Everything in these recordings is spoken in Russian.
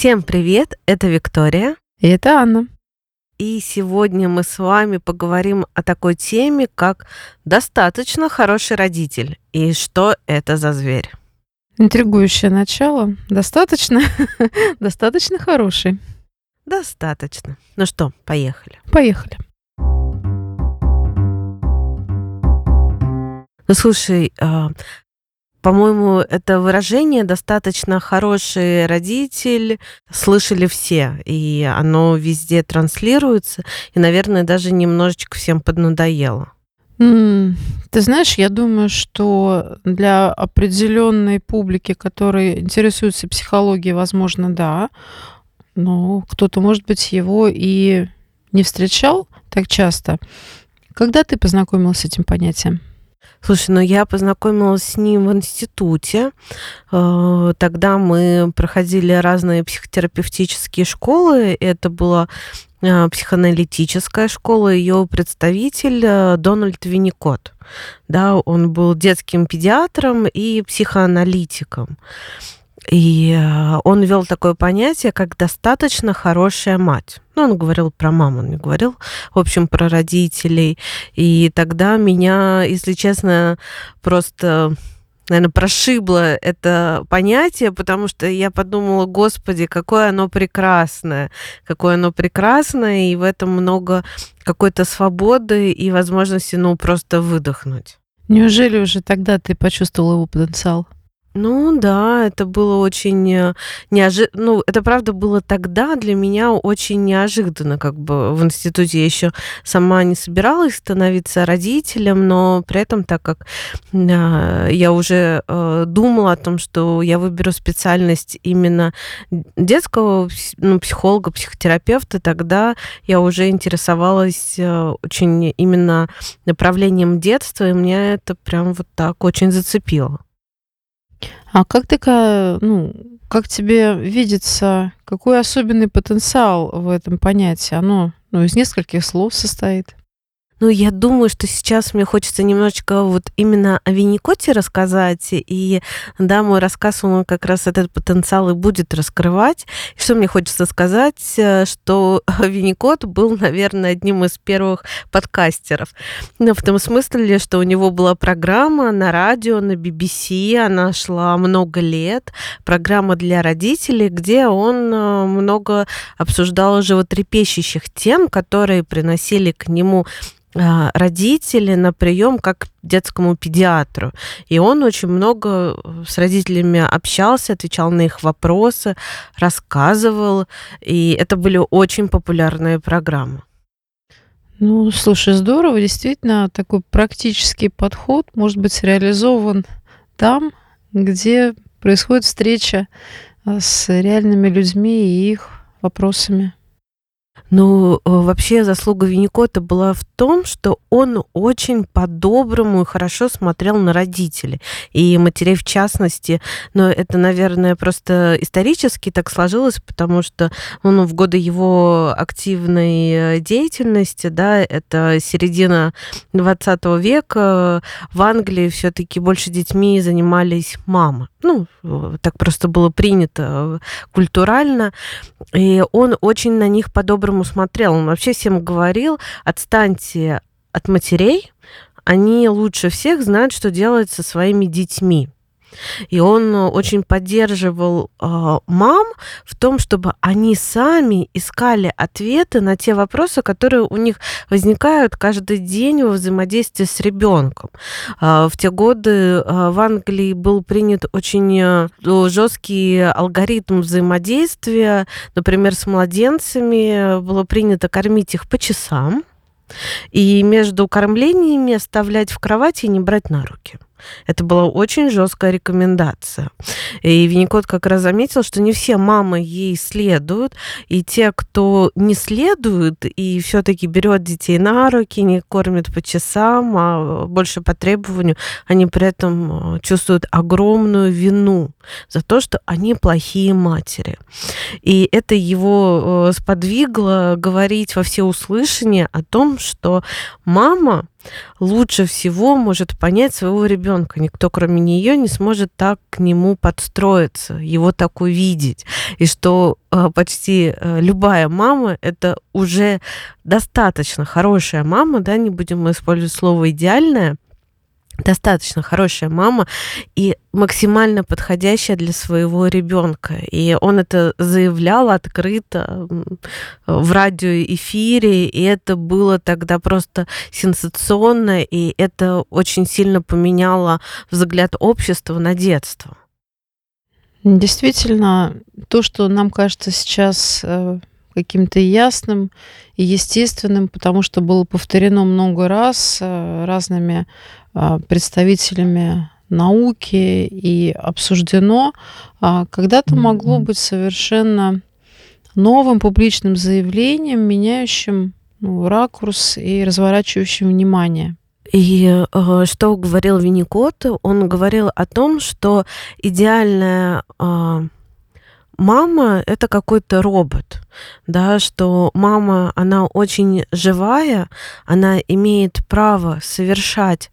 Всем привет, это Виктория. И это Анна. И сегодня мы с вами поговорим о такой теме, как достаточно хороший родитель и что это за зверь. Интригующее начало. Достаточно, достаточно хороший. Достаточно. Ну что, поехали. Поехали. Ну слушай, а, по-моему, это выражение достаточно хороший родитель слышали все, и оно везде транслируется, и, наверное, даже немножечко всем поднадоело. Ты знаешь, я думаю, что для определенной публики, которая интересуется психологией, возможно, да. Но кто-то, может быть, его и не встречал так часто. Когда ты познакомилась с этим понятием? Слушай, ну я познакомилась с ним в институте. Э, Тогда мы проходили разные психотерапевтические школы. Это была э, психоаналитическая школа. Ее представитель э, Дональд Винникот. Да, он был детским педиатром и психоаналитиком. И э, он вел такое понятие, как достаточно хорошая мать. Ну, он говорил про маму, он не говорил, в общем, про родителей. И тогда меня, если честно, просто наверное, прошибло это понятие, потому что я подумала, господи, какое оно прекрасное, какое оно прекрасное, и в этом много какой-то свободы и возможности, ну, просто выдохнуть. Неужели уже тогда ты почувствовала его потенциал? Ну да, это было очень неожиданно. Ну, это правда было тогда для меня очень неожиданно, как бы в институте я еще сама не собиралась становиться родителем, но при этом, так как а, я уже э, думала о том, что я выберу специальность именно детского ну, психолога, психотерапевта, тогда я уже интересовалась э, очень именно направлением детства, и меня это прям вот так очень зацепило. А как ты, ка- ну, как тебе видится, какой особенный потенциал в этом понятии? Оно, ну, из нескольких слов состоит. Ну, я думаю, что сейчас мне хочется немножечко вот именно о Винникоте рассказать. И да, мой рассказ, он как раз этот потенциал и будет раскрывать. И что мне хочется сказать, э, что Винникот был, наверное, одним из первых подкастеров. Ну, в том смысле, что у него была программа на радио, на BBC, она шла много лет, программа для родителей, где он э, много обсуждал животрепещущих тем, которые приносили к нему родители на прием как к детскому педиатру. И он очень много э, с родителями общался, отвечал на их вопросы, рассказывал. И это были очень популярные программы. Ну, слушай, здорово. Действительно, такой практический подход может быть реализован там, где происходит встреча а, с реальными людьми и их вопросами. Ну, э, вообще заслуга Винникота была в том, что он очень по-доброму и хорошо смотрел на родителей, и матерей в частности. Но это, наверное, просто исторически так сложилось, потому что ну, в годы его активной э, деятельности, да, это середина 20 века, в Англии все-таки больше детьми занимались мамы. Ну, э, так просто было принято культурально. И он очень на них по-доброму по-другому смотрел. Он вообще всем говорил, отстаньте от матерей, они лучше всех знают, что делать со своими детьми. И он очень поддерживал э, мам в том, чтобы они сами искали ответы на те вопросы, которые у них возникают каждый день во взаимодействии с ребенком. Э, в те годы э, в Англии был принят очень э, жесткий алгоритм взаимодействия. Например, с младенцами было принято кормить их по часам и между кормлениями оставлять в кровати и не брать на руки. Это была очень жесткая рекомендация. И Винникот как раз заметил, что не все мамы ей следуют, и те, кто не следует и все-таки берет детей на руки, не кормит по часам, а больше по требованию, они при этом э, чувствуют огромную вину за то, что они плохие матери. И это его э, сподвигло говорить во всеуслышание о том, что мама лучше всего может понять своего ребенка. Никто, кроме нее, не сможет так к нему подстроиться, его так увидеть. И что э, почти э, любая мама это уже достаточно хорошая мама, да, не будем мы использовать слово идеальная, достаточно хорошая мама и максимально подходящая для своего ребенка. И он это заявлял открыто в радиоэфире, и это было тогда просто сенсационно, и это очень сильно поменяло взгляд общества на детство. Действительно, то, что нам кажется сейчас э, каким-то ясным и естественным, потому что было повторено много раз э, разными представителями науки и обсуждено, а, когда-то могло быть совершенно новым публичным заявлением, меняющим ну, ракурс и разворачивающим внимание. И э, что говорил Винникот? Он говорил о том, что идеальная э, мама это какой-то робот, да, что мама, она очень живая, она имеет право совершать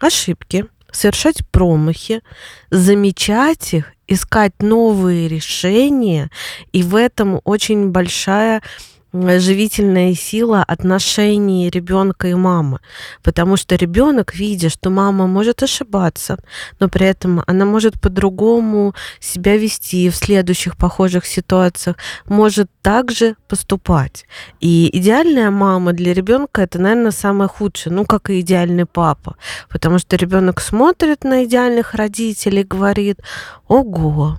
ошибки, совершать промахи, замечать их, искать новые решения, и в этом очень большая живительная сила отношений ребенка и мамы. Потому что ребенок, видя, что мама может ошибаться, но при этом она может по-другому себя вести в следующих похожих ситуациях, может также поступать. И идеальная мама для ребенка это, наверное, самое худшее, ну, как и идеальный папа. Потому что ребенок смотрит на идеальных родителей и говорит, ого,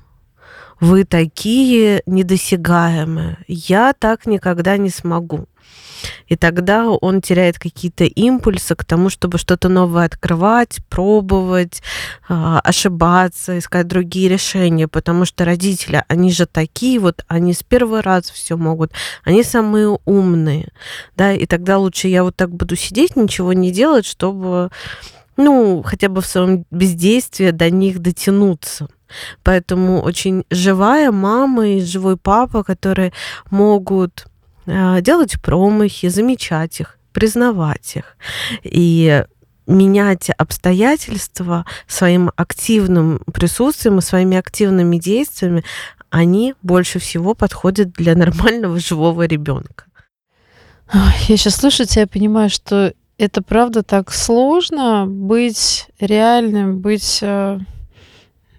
вы такие недосягаемые, я так никогда не смогу. И тогда он теряет какие-то импульсы к тому, чтобы что-то новое открывать, пробовать, а, ошибаться, искать другие решения, потому что родители, они же такие вот, они с первого раза все могут, они самые умные, да, и тогда лучше я вот так буду сидеть, ничего не делать, чтобы, ну, хотя бы в своем бездействии до них дотянуться. Поэтому очень живая мама и живой папа, которые могут а, делать промахи, замечать их, признавать их. И менять обстоятельства своим активным присутствием и своими активными действиями, они больше всего подходят для нормального живого ребенка. Я сейчас слышу тебя, я понимаю, что это правда так сложно быть реальным, быть а,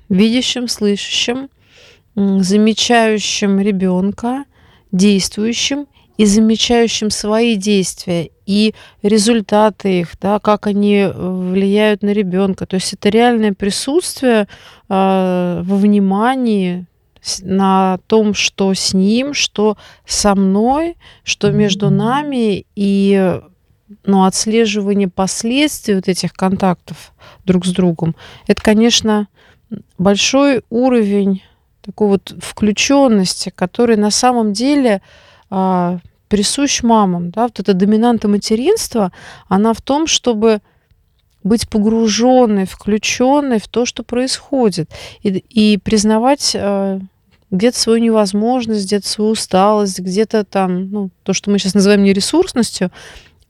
видящим, слышащим, замечающим ребенка, действующим и замечающим свои действия и результаты их, да, как они э, влияют на ребенка. То есть это реальное присутствие э, во внимании на том, что с ним, что со мной, что между нами, и ну, отслеживание последствий вот этих контактов друг с другом, это, конечно, большой уровень такой вот включенности, который на самом деле а, присущ мамам. Да? Вот эта доминанта материнства, она в том, чтобы быть погруженной, включенной в то, что происходит, и, и признавать а, где-то свою невозможность, где-то свою усталость, где-то там, ну, то, что мы сейчас называем нересурсностью,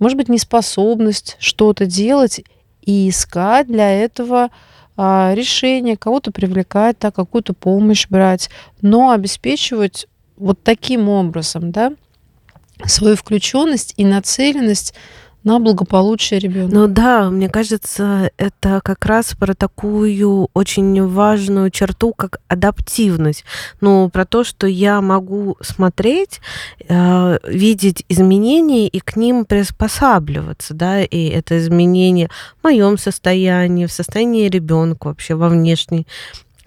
может быть, неспособность что-то делать и искать для этого а, решение, кого-то привлекать, да, какую-то помощь брать, но обеспечивать вот таким образом, да, свою включенность и нацеленность на благополучие ребенка. Ну да, мне кажется, это как раз про такую очень важную черту, как адаптивность. Ну, про то, что я могу смотреть, э, видеть изменения и к ним приспосабливаться, да, и это изменение в моем состоянии, в состоянии ребенка вообще во внешней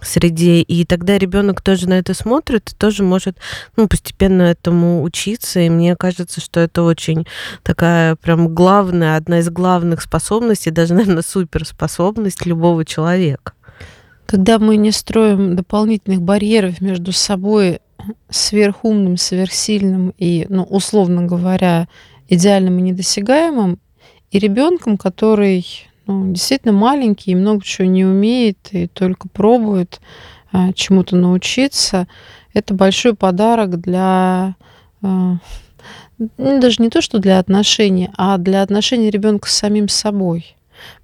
среде, и тогда ребенок тоже на это смотрит тоже может ну, постепенно этому учиться, и мне кажется, что это очень такая прям главная, одна из главных способностей, даже, наверное, суперспособность любого человека. Когда мы не строим дополнительных барьеров между собой сверхумным, сверхсильным и, ну, условно говоря, идеальным и недосягаемым, и ребенком, который ну, действительно маленький и много чего не умеет, и только пробует а, чему-то научиться. Это большой подарок для, а, даже не то, что для отношений, а для отношений ребенка с самим собой.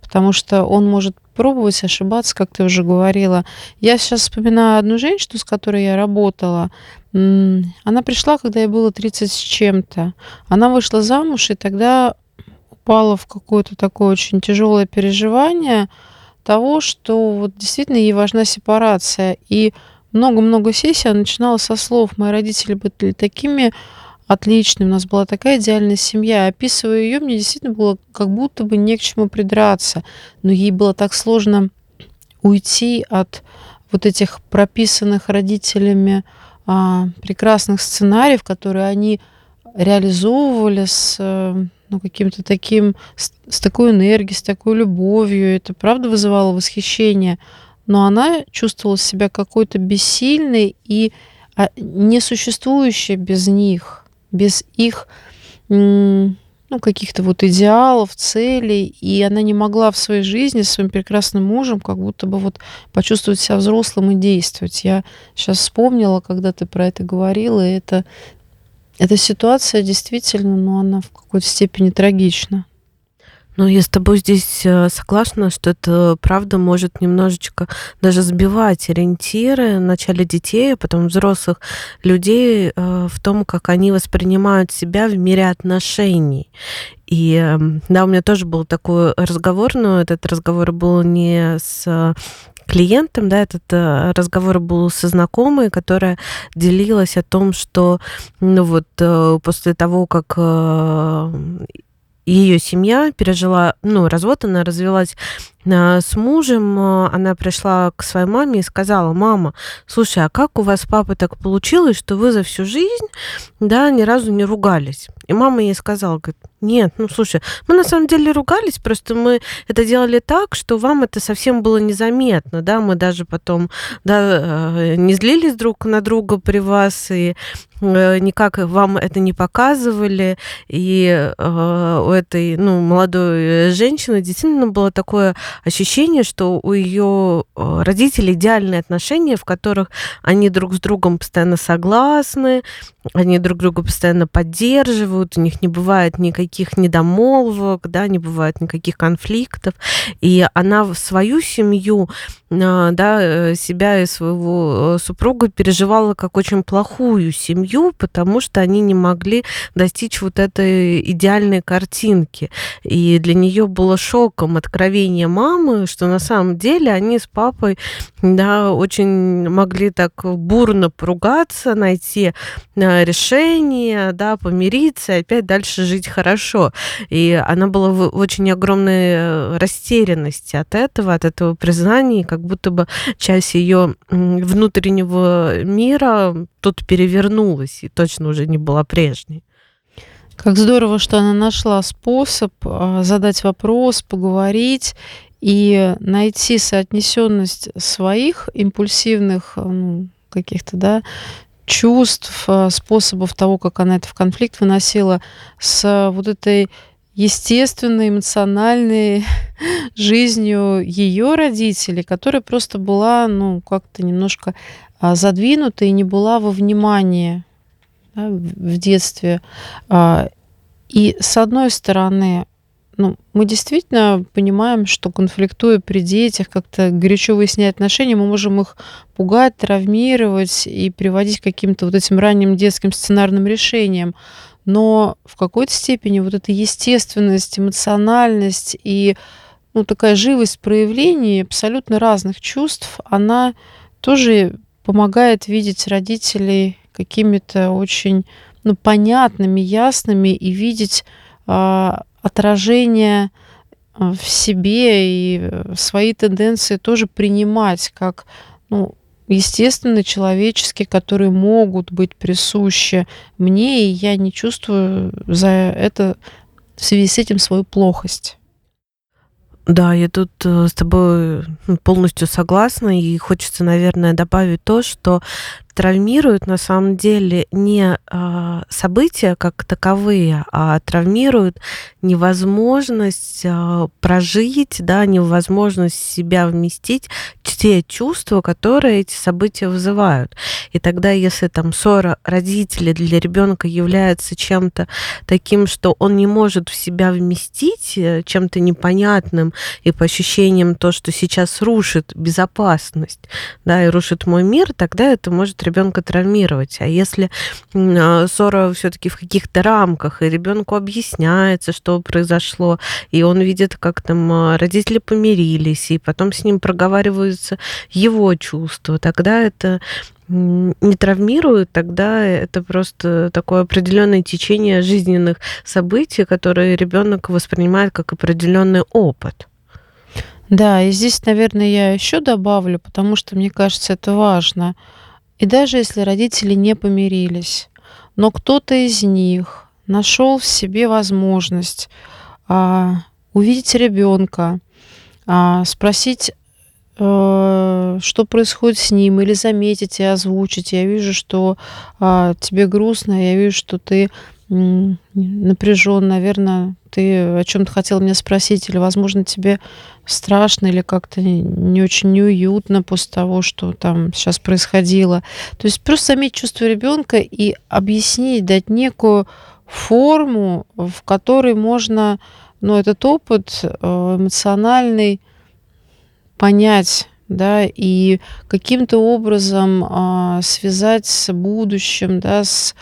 Потому что он может пробовать, ошибаться, как ты уже говорила. Я сейчас вспоминаю одну женщину, с которой я работала. Она пришла, когда ей было 30 с чем-то. Она вышла замуж, и тогда упала в какое-то такое очень тяжелое переживание того, что вот действительно ей важна сепарация. И много-много сессий она начинала со слов «Мои родители были такими отличными, у нас была такая идеальная семья». Описывая ее, мне действительно было как будто бы не к чему придраться. Но ей было так сложно уйти от вот этих прописанных родителями а, прекрасных сценариев, которые они реализовывали с э, ну, каким-то таким, с, с такой энергией, с такой любовью. Это правда вызывало восхищение. Но она чувствовала себя какой-то бессильной и а, несуществующей без них, без их ну, каких-то вот идеалов, целей, и она не могла в своей жизни с своим прекрасным мужем как будто бы вот почувствовать себя взрослым и действовать. Я сейчас вспомнила, когда ты про это говорила, и это эта ситуация действительно, ну, она в какой-то степени трагична. Ну, я с тобой здесь э, согласна, что это правда может немножечко даже сбивать ориентиры в начале детей, а потом взрослых людей э, в том, как они воспринимают себя в мире отношений. И эм, да, у меня тоже был такой разговор, но этот разговор был не с клиентом, да, этот э, разговор был со знакомой, которая делилась о том, что, ну вот, после того, как ее семья пережила, ну, развод, она развелась с мужем, а, она пришла к своей маме и сказала, мама, слушай, а как у вас папа так получилось, что вы за всю жизнь, да, ни разу не ругались? И мама ей сказала, говорит, нет, ну слушай, мы на самом деле ругались, просто мы это делали так, что вам это совсем было незаметно, да, мы даже потом, да, э, не злились друг на друга при вас, и э, никак вам это не показывали, и э, у этой, ну, молодой женщины действительно было такое ощущение, что у ее э, родителей идеальные отношения, в которых они друг с другом постоянно согласны, они друг друга постоянно поддерживают, у них не бывает никаких недомолвок, да, не бывает никаких конфликтов, и она в свою семью, а, да, э, себя и своего э, супруга переживала как очень плохую семью, потому что они не могли достичь вот этой идеальной картинки. И для нее было шоком откровение мамы, что на самом деле они с папой, да, очень могли так бурно поругаться, найти решение, да, помириться опять дальше жить хорошо. И она была в очень огромной э, растерянности от этого, от этого признания, как будто бы часть ее внутреннего мира тут перевернулась и точно уже не была прежней. Как здорово, что она нашла способ а, задать вопрос, поговорить и найти соотнесенность своих импульсивных ну, каких-то, да, чувств, э, способов того, как она это в конфликт выносила, с вот этой естественной, эмоциональной жизнью ее родителей, которая просто была, ну, как-то немножко а, задвинута и не была во внимании да, в детстве. А, и с одной стороны, ну, мы действительно понимаем, что конфликтуя при детях, как-то горячо выяснять отношения, мы можем их пугать, травмировать и приводить к каким-то вот этим ранним детским сценарным решениям. Но в какой-то степени вот эта естественность, эмоциональность и ну, такая живость проявлений абсолютно разных чувств, она тоже помогает видеть родителей какими-то очень ну, понятными, ясными и видеть а, отражение э, в себе и э, свои тенденции тоже принимать как ну, естественно, человеческие, которые могут быть присущи мне, и я не чувствую за это в связи с этим свою плохость. Да, я тут э, с тобой полностью согласна, и хочется, наверное, добавить то, что травмируют на самом деле не а, события как таковые, а травмируют невозможность а, прожить, да, невозможность себя вместить те чувства, которые эти события вызывают. И тогда, если там ссора родителей для ребенка является чем-то таким, что он не может в себя вместить, э, чем-то непонятным и по ощущениям то, что сейчас рушит безопасность, да, и рушит мой мир, тогда это может ребенка травмировать. А если а, ссора все-таки в каких-то рамках, и ребенку объясняется, что произошло, и он видит, как там а, родители помирились, и потом с ним проговариваются его чувства, тогда это не травмирует, тогда это просто такое определенное течение жизненных событий, которые ребенок воспринимает как определенный опыт. Да, и здесь, наверное, я еще добавлю, потому что мне кажется, это важно. И даже если родители не помирились, но кто-то из них нашел в себе возможность а, увидеть ребенка, а, спросить Э, что происходит с ним, или заметить и озвучить. Я вижу, что а, тебе грустно, я вижу, что ты напряжен, наверное, ты о чем-то хотел меня спросить, или, возможно, тебе страшно или как-то не очень неуютно после того, что там сейчас происходило. То есть просто заметить чувство ребенка и объяснить, дать некую форму, в которой можно, ну, этот опыт э, эмоциональный понять, да, и каким-то образом а, связать с будущим, да, с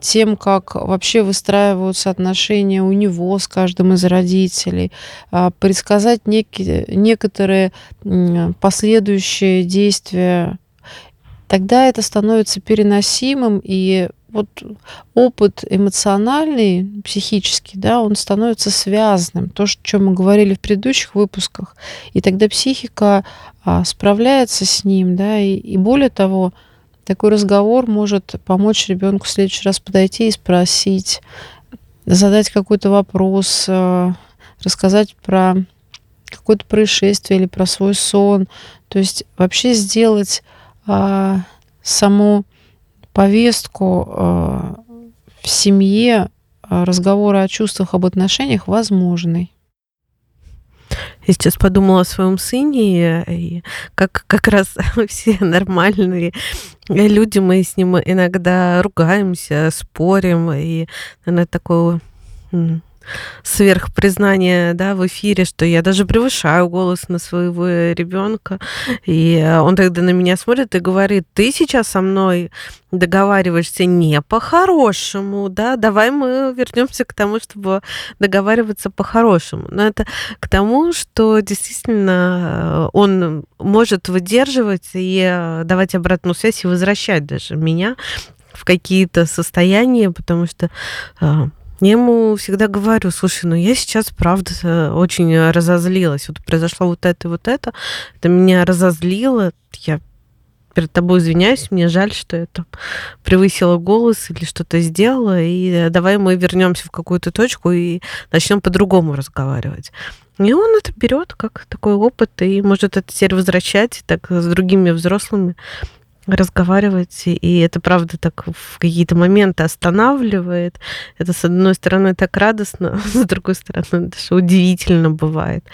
тем, как вообще выстраиваются отношения у него с каждым из родителей, а, предсказать некие, некоторые последующие действия, тогда это становится переносимым и вот опыт эмоциональный, психический, да, он становится связанным. То, о чем мы говорили в предыдущих выпусках. И тогда психика а, справляется с ним, да, и, и более того, такой разговор может помочь ребенку в следующий раз подойти и спросить, задать какой-то вопрос, а, рассказать про какое-то происшествие или про свой сон. То есть вообще сделать а, саму повестку э, в семье э, разговоры о чувствах, об отношениях возможны. Я сейчас подумала о своем сыне, и как, как раз все нормальные люди, мы с ним иногда ругаемся, спорим, и, наверное, такое сверхпризнание да, в эфире, что я даже превышаю голос на своего ребенка. И он тогда на меня смотрит и говорит, ты сейчас со мной договариваешься не по-хорошему, да, давай мы вернемся к тому, чтобы договариваться по-хорошему. Но это к тому, что действительно он может выдерживать и давать обратную связь и возвращать даже меня в какие-то состояния, потому что я ему всегда говорю, слушай, ну я сейчас, правда, очень разозлилась. Вот произошло вот это и вот это. Это меня разозлило. Я перед тобой извиняюсь, мне жаль, что я там превысила голос или что-то сделала, и давай мы вернемся в какую-то точку и начнем по-другому разговаривать. И он это берет как такой опыт и может это теперь возвращать так с другими взрослыми разговаривать, и это правда так в какие-то моменты останавливает. Это, с одной стороны, так радостно, с другой стороны, даже удивительно бывает.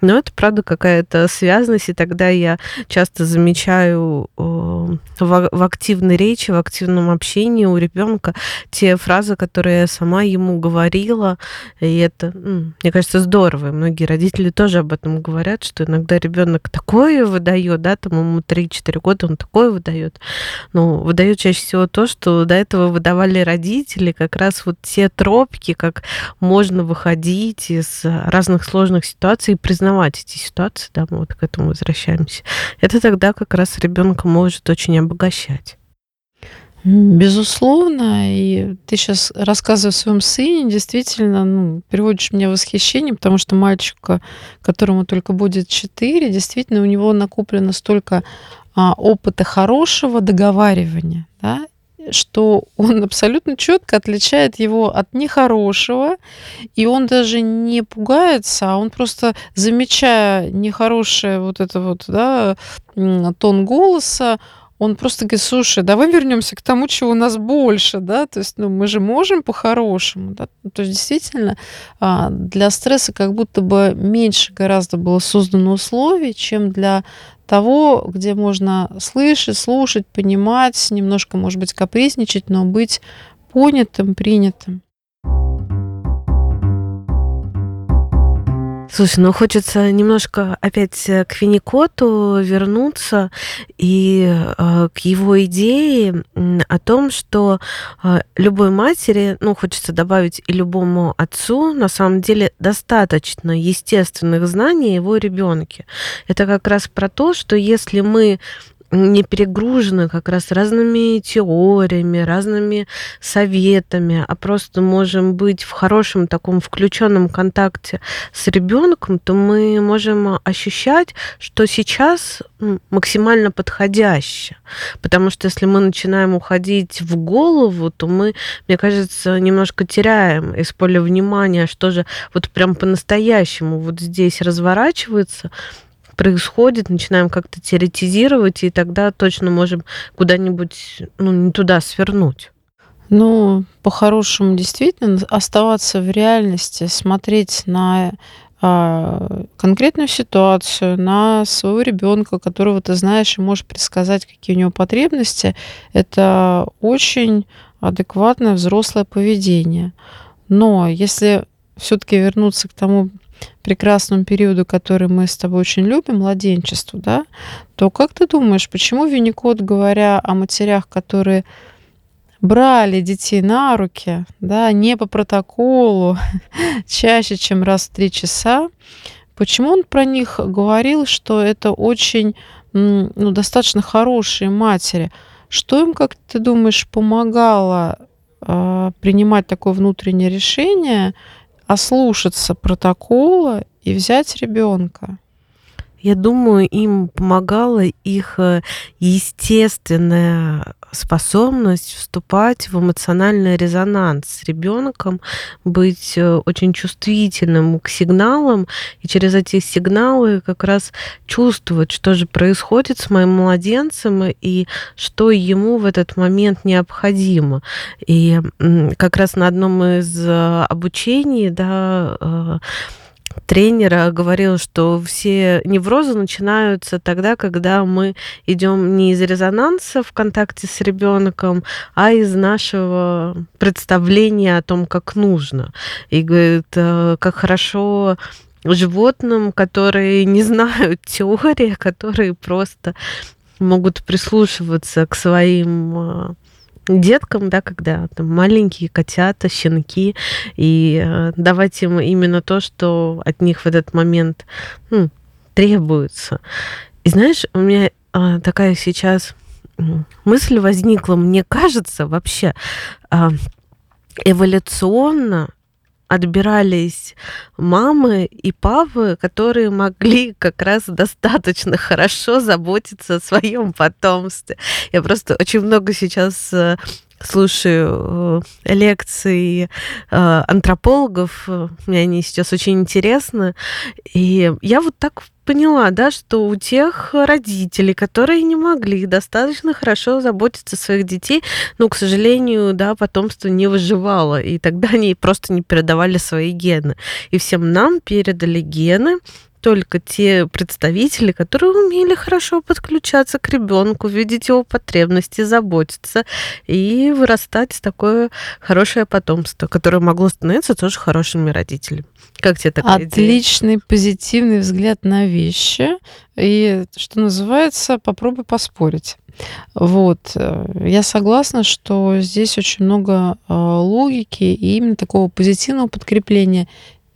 Но это, правда, какая-то связанность, и тогда я часто замечаю в активной речи, в активном общении у ребенка те фразы, которые я сама ему говорила, и это, мне кажется, здорово. И многие родители тоже об этом говорят, что иногда ребенок такое выдает, да, там ему 3-4 года он такое выдает. Но выдает чаще всего то, что до этого выдавали родители, как раз вот те тропки, как можно выходить из разных сложных ситуаций и признавать осознавать эти ситуации, да, мы вот к этому возвращаемся, это тогда как раз ребенка может очень обогащать. Безусловно, и ты сейчас рассказывая о своем сыне, действительно, ну, приводишь меня в восхищение, потому что мальчика, которому только будет 4, действительно, у него накоплено столько а, опыта хорошего договаривания, да, что он абсолютно четко отличает его от нехорошего, и он даже не пугается, а он просто, замечая нехорошее вот это вот, да, тон голоса, он просто говорит: "Слушай, давай вернемся к тому, чего у нас больше". Да, то есть, ну, мы же можем по-хорошему, да. Ну, то есть, действительно, а, для стресса как будто бы меньше гораздо было создано условий, чем для того, где можно слышать, слушать, понимать, немножко, может быть, капризничать, но быть понятым, принятым. Слушай, ну хочется немножко опять э, к Винникоту вернуться и э, к его идее о том, что э, любой матери, ну хочется добавить и любому отцу, на самом деле достаточно естественных знаний его ребенке. Это как раз про то, что если мы не перегружены как раз разными теориями, разными советами, а просто можем быть в хорошем таком включенном контакте с ребенком, то мы можем ощущать, что сейчас максимально подходяще. Потому что если мы начинаем уходить в голову, то мы, мне кажется, немножко теряем из поля внимания, что же вот прям по-настоящему вот здесь разворачивается, происходит, начинаем как-то теоретизировать, и тогда точно можем куда-нибудь, ну, не туда свернуть. Ну, по-хорошему, действительно, оставаться в реальности, смотреть на а, конкретную ситуацию, на своего ребенка, которого ты знаешь и можешь предсказать, какие у него потребности, это очень адекватное взрослое поведение. Но если все-таки вернуться к тому прекрасному периоду, который мы с тобой очень любим, младенчеству, да, то как ты думаешь, почему Винникот, говоря о матерях, которые брали детей на руки, да, не по протоколу, чаще, чем раз в три часа, почему он про них говорил, что это очень, ну, достаточно хорошие матери? Что им, как ты думаешь, помогало э, принимать такое внутреннее решение, ослушаться протокола и взять ребенка. Я думаю, им помогала их э, естественная способность вступать в эмоциональный резонанс с ребенком, быть э, очень чувствительным к сигналам, и через эти сигналы как раз чувствовать, что же происходит с моим младенцем и что ему в этот момент необходимо. И как раз на одном из э, обучений, да, тренера говорил, что все неврозы начинаются тогда, когда мы идем не из резонанса в контакте с ребенком, а из нашего представления о том, как нужно. И говорит, э, как хорошо животным, которые не знают теории, которые просто могут прислушиваться к своим э, деткам, да, когда там маленькие котята, щенки, и э, давать им именно то, что от них в этот момент ну, требуется. И знаешь, у меня э, такая сейчас мысль возникла, мне кажется, вообще э, эволюционно отбирались мамы и папы, которые могли как раз достаточно хорошо заботиться о своем потомстве. Я просто очень много сейчас э, слушаю э, лекции э, антропологов, мне они сейчас очень интересны, и я вот так поняла, да, что у тех родителей, которые не могли достаточно хорошо заботиться о своих детей, ну, к сожалению, да, потомство не выживало, и тогда они просто не передавали свои гены. И всем нам передали гены, только те представители, которые умели хорошо подключаться к ребенку, видеть его потребности, заботиться и вырастать такое хорошее потомство, которое могло становиться тоже хорошими родителями. Как тебе такая Отличный идея? позитивный взгляд на вещи. И, что называется, попробуй поспорить. Вот. Я согласна, что здесь очень много а, логики и именно такого позитивного подкрепления.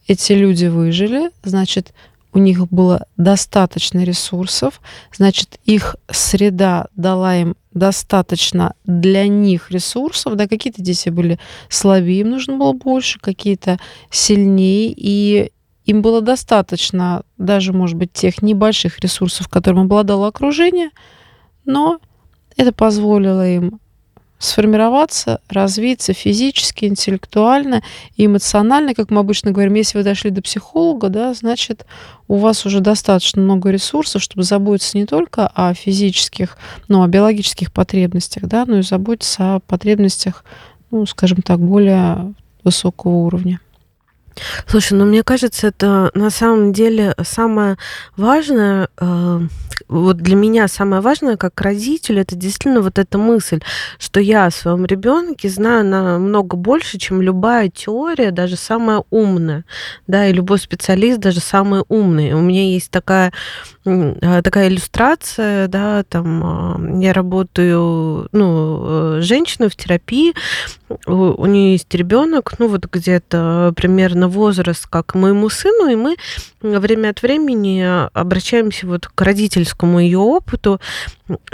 Эти люди выжили, значит, у них было достаточно ресурсов, значит, их среда дала им достаточно для них ресурсов, да, какие-то дети были слабее, им нужно было больше, какие-то сильнее, и им было достаточно даже, может быть, тех небольших ресурсов, которым обладало окружение, но это позволило им сформироваться, развиться физически, интеллектуально и эмоционально, как мы обычно говорим. Если вы дошли до психолога, да, значит, у вас уже достаточно много ресурсов, чтобы заботиться не только о физических, ну, о биологических потребностях, да, но и заботиться о потребностях, ну, скажем так, более высокого уровня. Слушай, ну мне кажется, это на самом деле самое важное, э, вот для меня самое важное как родитель, это действительно вот эта мысль, что я о своем ребенке знаю намного больше, чем любая теория, даже самая умная, да, и любой специалист, даже самый умный. У меня есть такая такая иллюстрация, да, там а, я работаю, ну, э, женщина в терапии, у нее есть ребенок, ну, вот где-то примерно возраст, как моему сыну, и мы время от времени обращаемся вот к родительскому ее опыту,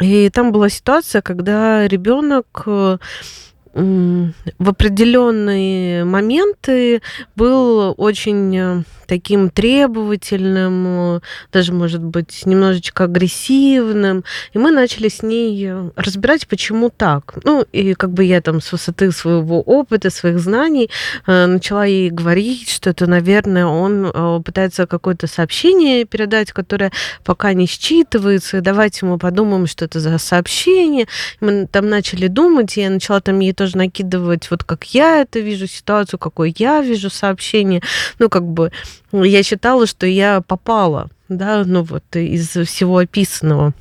и там была ситуация, когда ребенок э, в определенные моменты был очень э, таким требовательным, даже, может быть, немножечко агрессивным. И мы начали с ней э, разбирать, почему так. Ну, и как бы я там с высоты своего опыта, своих знаний э, начала ей говорить, что это, наверное, он э, пытается какое-то сообщение передать, которое пока не считывается. Давайте мы подумаем, что это за сообщение. Мы там начали думать, и я начала там ей тоже накидывать, вот как я это вижу ситуацию, какой я вижу сообщение. Ну, как бы я считала, что я попала, да, ну вот из всего описанного.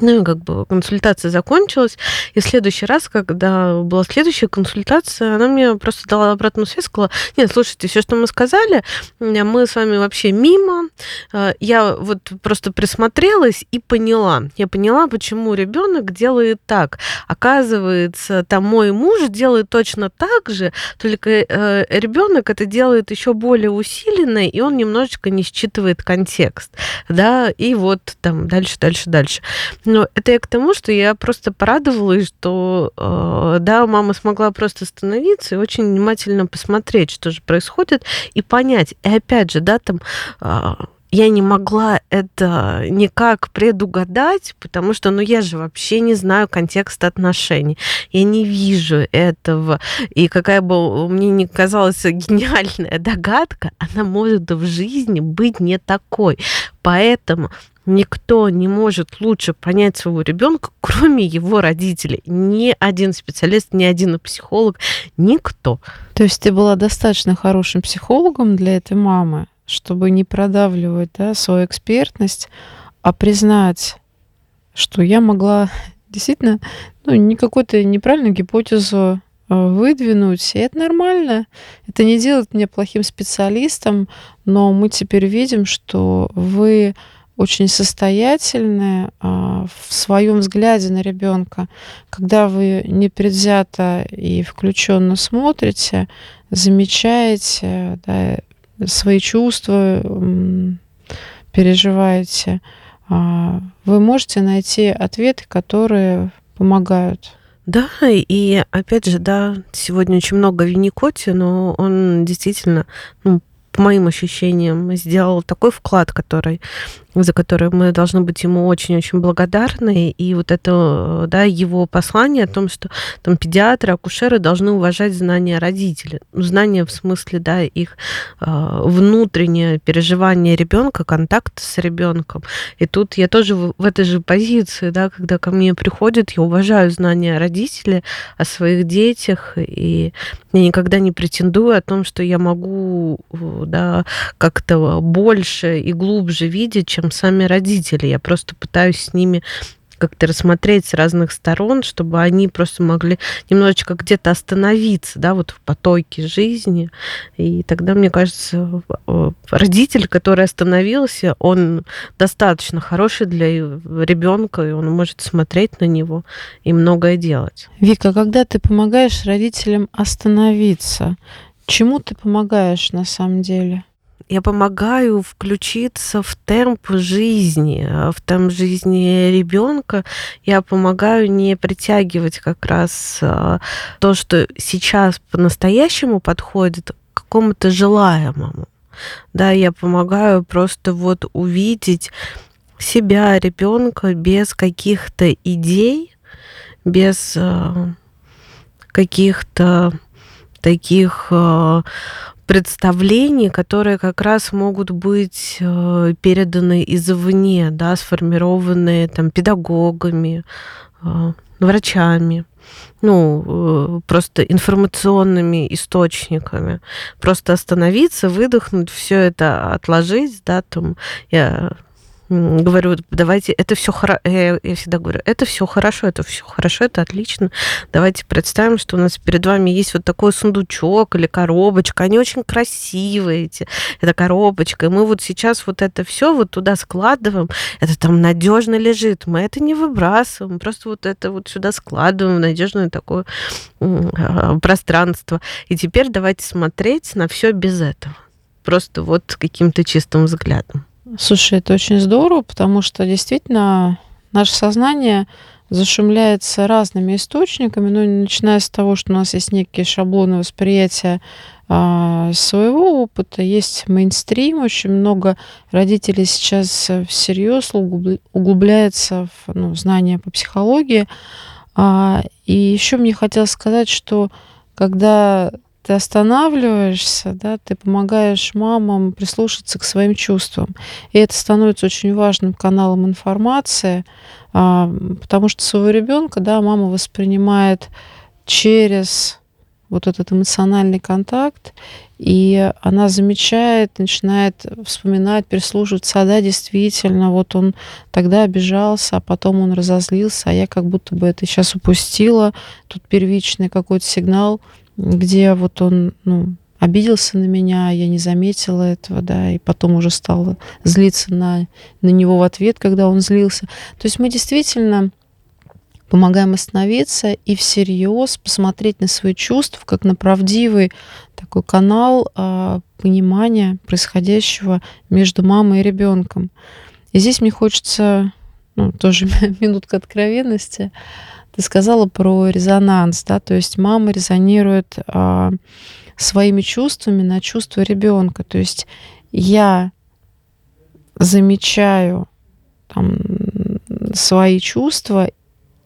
Ну как бы консультация закончилась. И в следующий раз, когда была следующая консультация, она мне просто дала обратную связь, сказала, нет, слушайте, все, что мы сказали, мы с вами вообще мимо. А, я вот просто присмотрелась и поняла. Я поняла, почему ребенок делает так. Оказывается, там мой муж делает точно так же, только э, ребенок это делает еще более усиленно, и он немножечко не считывает контекст. Да, и вот там дальше, дальше, дальше. Ну, это я к тому, что я просто порадовалась, что, э, да, мама смогла просто остановиться и очень внимательно посмотреть, что же происходит, и понять. И опять же, да, там э, я не могла это никак предугадать, потому что, ну, я же вообще не знаю контекста отношений. Я не вижу этого. И какая бы мне ни казалась гениальная догадка, она может в жизни быть не такой. Поэтому никто не может лучше понять своего ребенка, кроме его родителей. Ни один специалист, ни один психолог, никто. То есть ты была достаточно хорошим психологом для этой мамы, чтобы не продавливать да, свою экспертность, а признать, что я могла действительно ну, не какую-то неправильную гипотезу э, выдвинуть, и это нормально. Это не делает меня плохим специалистом, но мы теперь видим, что вы очень состоятельная а, в своем взгляде на ребенка, когда вы непредвзято и включенно смотрите, замечаете да, свои чувства, переживаете, а, вы можете найти ответы, которые помогают. Да, и опять же, да, сегодня очень много Винникоти, но он действительно ну, по моим ощущениям, сделал такой вклад, который за которые мы должны быть ему очень-очень благодарны. И вот это, да, его послание о том, что там педиатры, акушеры должны уважать знания родителей. Ну, знания в смысле, да, их э, внутреннее переживание ребенка, контакт с ребенком. И тут я тоже в, в этой же позиции, да, когда ко мне приходят, я уважаю знания родителей о своих детях, и я никогда не претендую о том, что я могу, да, как-то больше и глубже видеть, чем чем сами родители. Я просто пытаюсь с ними как-то рассмотреть с разных сторон, чтобы они просто могли немножечко где-то остановиться, да, вот в потоке жизни. И тогда, мне кажется, родитель, который остановился, он достаточно хороший для ребенка, и он может смотреть на него и многое делать. Вика, когда ты помогаешь родителям остановиться, чему ты помогаешь на самом деле? Я помогаю включиться в темп жизни, а в темп жизни ребенка. Я помогаю не притягивать как раз а, то, что сейчас по-настоящему подходит к какому-то желаемому. Да, я помогаю просто вот увидеть себя, ребенка без каких-то идей, без а, каких-то таких представлений, которые как раз могут быть э, переданы извне, да, сформированные там педагогами, э, врачами ну, просто информационными источниками. Просто остановиться, выдохнуть, все это отложить, да, там, я говорю, давайте, это все хорошо, я, я всегда говорю, это все хорошо, это все хорошо, это отлично. Давайте представим, что у нас перед вами есть вот такой сундучок или коробочка, они очень красивые эти, эта коробочка, и мы вот сейчас вот это все вот туда складываем, это там надежно лежит, мы это не выбрасываем, просто вот это вот сюда складываем в надежное такое а, пространство. И теперь давайте смотреть на все без этого, просто вот каким-то чистым взглядом. Слушай, это очень здорово, потому что действительно наше сознание зашумляется разными источниками, ну, начиная с того, что у нас есть некие шаблоны восприятия а, своего опыта, есть мейнстрим, очень много родителей сейчас всерьез углубляется в ну, знания по психологии. А, и еще мне хотелось сказать, что когда ты останавливаешься, да, ты помогаешь мамам прислушаться к своим чувствам. И это становится очень важным каналом информации, а, потому что своего ребенка, да, мама воспринимает через вот этот эмоциональный контакт, и она замечает, начинает вспоминать, прислушиваться, а да, действительно, вот он тогда обижался, а потом он разозлился, а я как будто бы это сейчас упустила, тут первичный какой-то сигнал, где вот он, ну, обиделся на меня, я не заметила этого, да, и потом уже стала злиться на, на него в ответ, когда он злился. То есть мы действительно помогаем остановиться и всерьез посмотреть на свои чувства, как на правдивый такой канал э, понимания происходящего между мамой и ребенком. И здесь мне хочется, ну, тоже минутка откровенности, ты сказала про резонанс, да, то есть мама резонирует а, своими чувствами на чувства ребенка. То есть я замечаю там, свои чувства,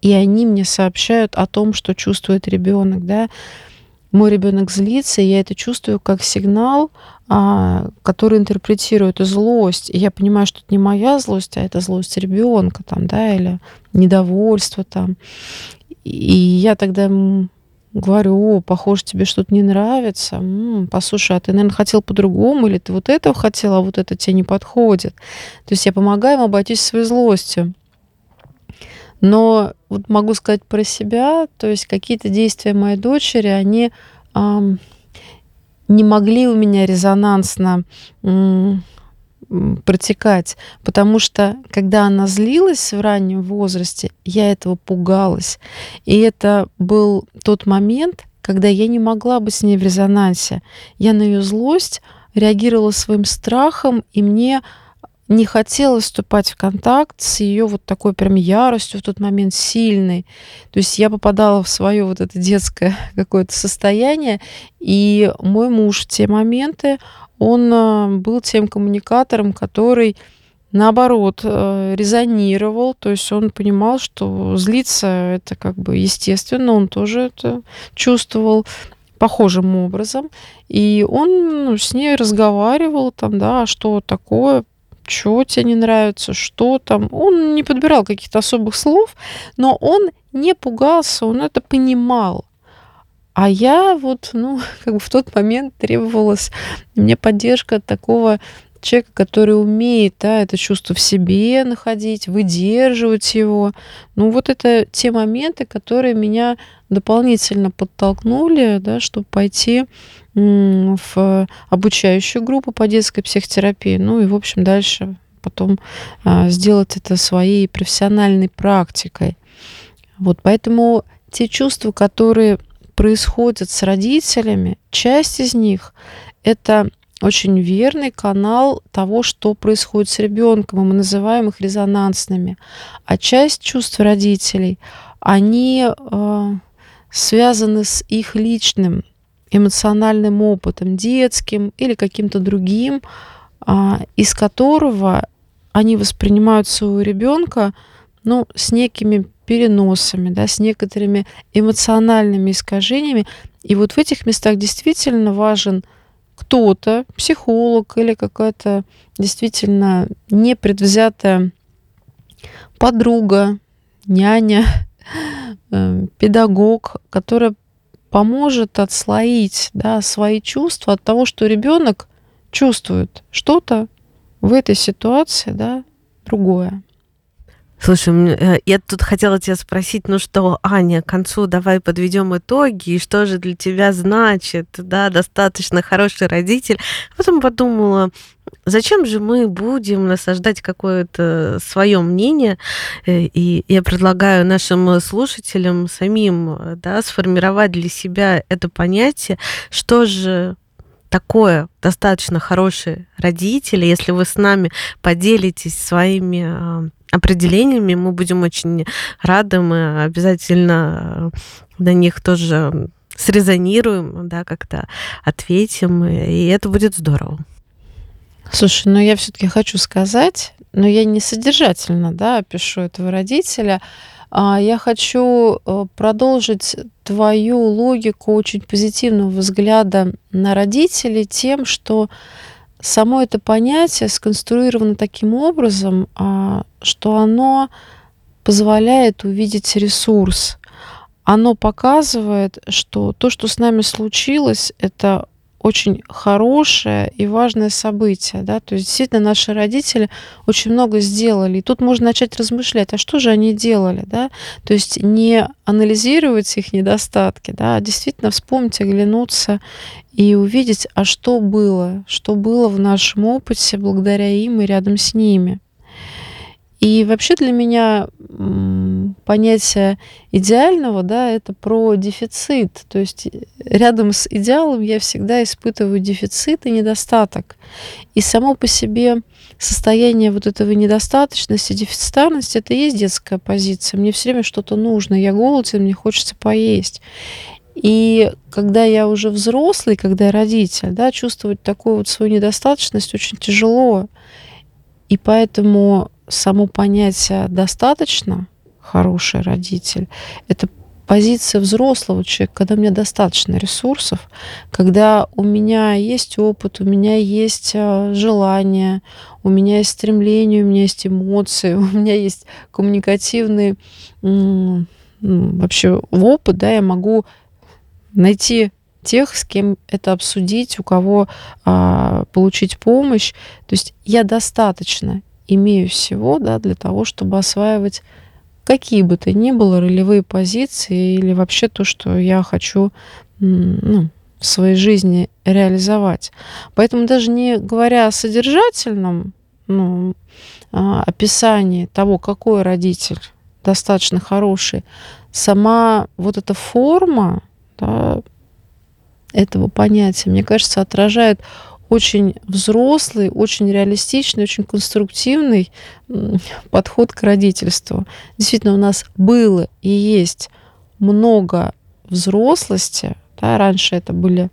и они мне сообщают о том, что чувствует ребенок, да мой ребенок злится, и я это чувствую как сигнал, а, который интерпретирует злость. И я понимаю, что это не моя злость, а это злость ребенка, там, да, или недовольство там. И я тогда говорю, о, похоже, тебе что-то не нравится. М-м, послушай, а ты, наверное, хотел по-другому, или ты вот этого хотел, а вот это тебе не подходит. То есть я помогаю им обойтись своей злостью. Но вот могу сказать про себя, то есть какие-то действия моей дочери, они эм, не могли у меня резонансно эм, протекать, потому что когда она злилась в раннем возрасте, я этого пугалась. И это был тот момент, когда я не могла быть с ней в резонансе. Я на ее злость реагировала своим страхом, и мне не хотела вступать в контакт с ее вот такой прям яростью в тот момент сильной. То есть я попадала в свое вот это детское какое-то состояние, и мой муж в те моменты, он а, был тем коммуникатором, который наоборот э, резонировал, то есть он понимал, что злиться это как бы естественно, он тоже это чувствовал похожим образом, и он ну, с ней разговаривал там, да, «А что такое, что тебе не нравится, что там. Он не подбирал каких-то особых слов, но он не пугался, он это понимал. А я вот, ну, как бы в тот момент требовалась мне поддержка от такого человека, который умеет да, это чувство в себе находить, выдерживать его. Ну, вот это те моменты, которые меня дополнительно подтолкнули, да, чтобы пойти в обучающую группу по детской психотерапии. Ну и, в общем, дальше потом а, сделать это своей профессиональной практикой. Вот поэтому те чувства, которые происходят с родителями, часть из них это очень верный канал того, что происходит с ребенком, и мы называем их резонансными. А часть чувств родителей, они э, связаны с их личным эмоциональным опытом, детским или каким-то другим, а, из которого они воспринимают своего ребенка ну, с некими переносами, да, с некоторыми эмоциональными искажениями. И вот в этих местах действительно важен кто-то, психолог или какая-то действительно непредвзятая подруга, няня, э, педагог, которая поможет отслоить да, свои чувства от того, что ребенок чувствует что-то в этой ситуации, да, другое. Слушай, э, я тут хотела тебя спросить, ну что, Аня, к концу давай подведем итоги, и что же для тебя значит, да, достаточно хороший родитель. Потом подумала, зачем же мы будем насаждать какое-то свое мнение, э, и я предлагаю нашим слушателям самим, да, сформировать для себя это понятие, что же такое достаточно хорошие родители, если вы с нами поделитесь своими а, определениями, мы будем очень рады, мы обязательно на них тоже срезонируем, да, как-то ответим, и это будет здорово. Слушай, ну я все-таки хочу сказать, но я не содержательно, да, пишу этого родителя, а я хочу э, продолжить твою логику очень позитивного взгляда на родителей тем, что само это понятие сконструировано таким образом, а, что оно позволяет увидеть ресурс. Оно показывает, что то, что с нами случилось, это очень хорошее и важное событие. Да? То есть действительно наши родители очень много сделали. И тут можно начать размышлять, а что же они делали? Да? То есть не анализировать их недостатки, да, а действительно вспомнить, оглянуться и увидеть, а что было, что было в нашем опыте благодаря им и рядом с ними. И вообще для меня понятие идеального, да, это про дефицит. То есть э, рядом с идеалом я всегда испытываю дефицит и недостаток. И само по себе состояние вот этого недостаточности, дефицитарности, это и есть детская позиция. Мне все время что-то нужно, я голоден, мне хочется поесть. И когда я уже взрослый, когда я родитель, да, чувствовать такую вот свою недостаточность очень тяжело. И поэтому само понятие «достаточно» хороший родитель — это позиция взрослого человека, когда у меня достаточно ресурсов, когда у меня есть опыт, у меня есть а, желание, у меня есть стремление, у меня есть эмоции, у меня есть коммуникативный вообще опыт, да, я могу найти тех, с кем это обсудить, у кого а, получить помощь. То есть я достаточно имею всего да, для того, чтобы осваивать какие бы то ни было ролевые позиции или вообще то, что я хочу ну, в своей жизни реализовать. Поэтому даже не говоря о содержательном ну, а, описании того, какой родитель достаточно хороший, сама вот эта форма да, этого понятия, мне кажется, отражает очень взрослый, очень реалистичный, очень конструктивный подход к родительству. Действительно, у нас было и есть много взрослости. Да, раньше это были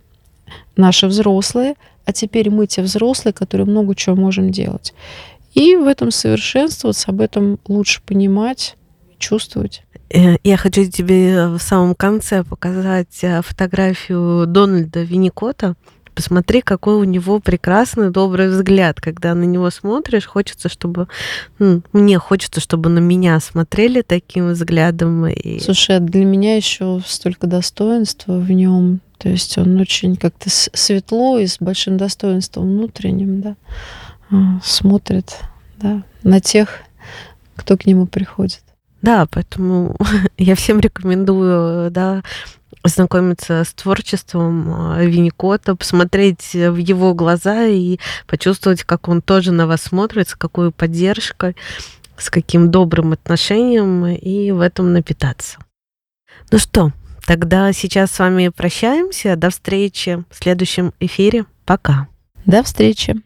наши взрослые, а теперь мы те взрослые, которые много чего можем делать. И в этом совершенствоваться, об этом лучше понимать, чувствовать. Э, я хочу тебе в самом конце показать э, фотографию Дональда Винникота. Посмотри, какой у него прекрасный, добрый взгляд. Когда на него смотришь, хочется, чтобы... Ну, мне хочется, чтобы на меня смотрели таким взглядом. И... Слушай, а для меня еще столько достоинства в нем. То есть он очень как-то светло и с большим достоинством внутренним, да, а, смотрит, да, на тех, кто к нему приходит. Да, поэтому я всем рекомендую, да, ознакомиться с творчеством а, Винникота, посмотреть в его глаза и почувствовать, как он тоже на вас смотрит, с какой поддержкой, с каким добрым отношением, и в этом напитаться. Ну что, тогда сейчас с вами прощаемся. До встречи в следующем эфире. Пока. До встречи.